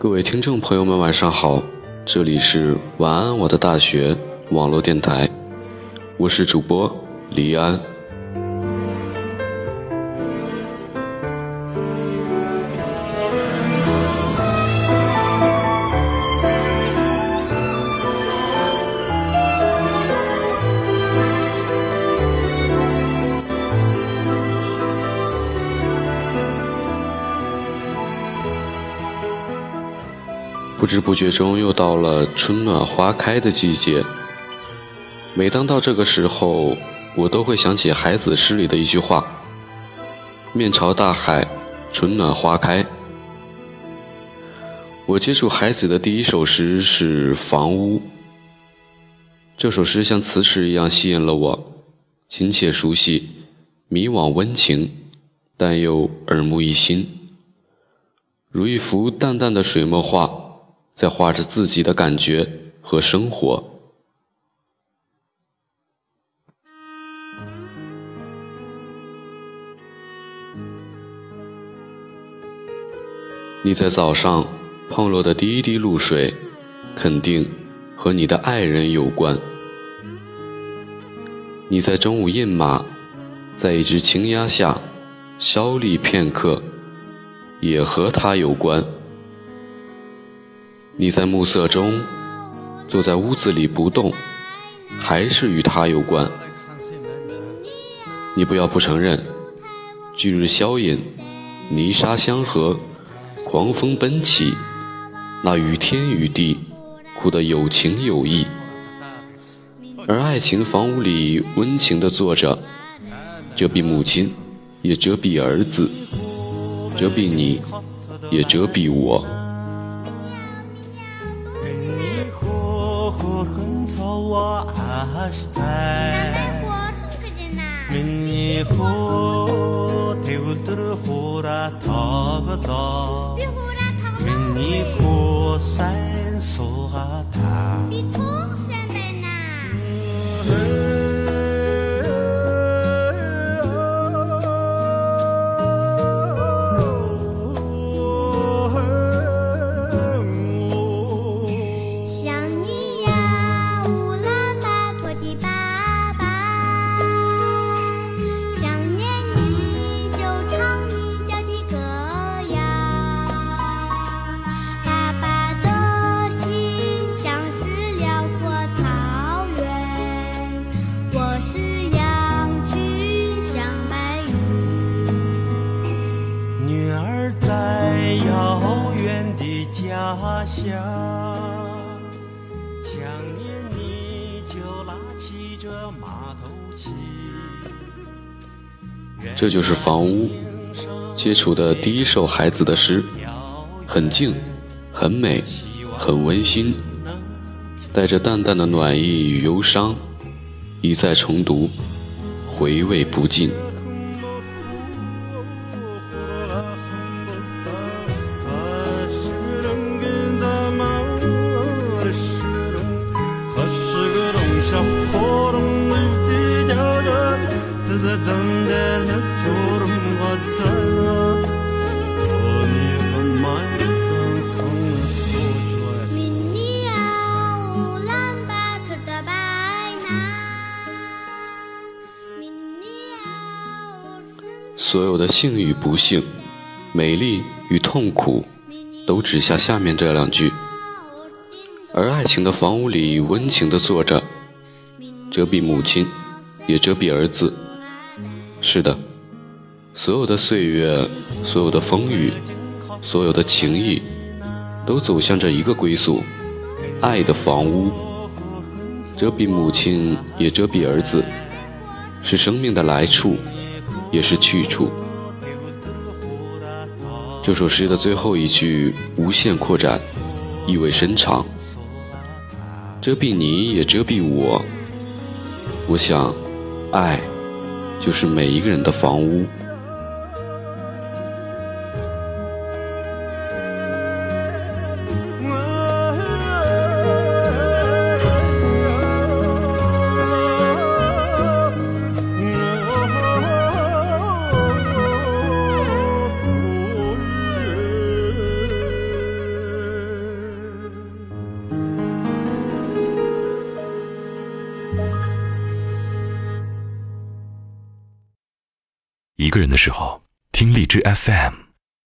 各位听众朋友们，晚上好，这里是晚安我的大学网络电台，我是主播李安。不知不觉中，又到了春暖花开的季节。每当到这个时候，我都会想起海子诗里的一句话：“面朝大海，春暖花开。”我接触海子的第一首诗是《房屋》。这首诗像磁石一样吸引了我，亲切熟悉，迷惘温情，但又耳目一新，如一幅淡淡的水墨画。在画着自己的感觉和生活。你在早上碰落的第一滴露水，肯定和你的爱人有关。你在中午饮马，在一只青鸭下消立片刻，也和他有关。你在暮色中坐在屋子里不动，还是与他有关？你不要不承认，巨日消隐，泥沙相合，狂风奔起，那与天与地哭得有情有义。而爱情房屋里温情地坐着，遮蔽母亲，也遮蔽儿子，遮蔽你，也遮蔽我。нааштай миний хуу тэгүлдэр хуура тоглоо. Би хуура тоглоо. Миний хуу сайн суугаа та би туу 这就是房屋接触的第一首孩子的诗，很静，很美，很温馨，带着淡淡的暖意与忧伤，一再重读，回味不尽。所有的幸与不幸，美丽与痛苦，都指向下面这两句。而爱情的房屋里温情地坐着，遮蔽母亲，也遮蔽儿子。是的，所有的岁月，所有的风雨，所有的情谊，都走向这一个归宿——爱的房屋。遮蔽母亲，也遮蔽儿子，是生命的来处。也是去处。这首诗的最后一句无限扩展，意味深长。遮蔽你也遮蔽我。我想，爱，就是每一个人的房屋。一个人的时候，听荔枝 FM。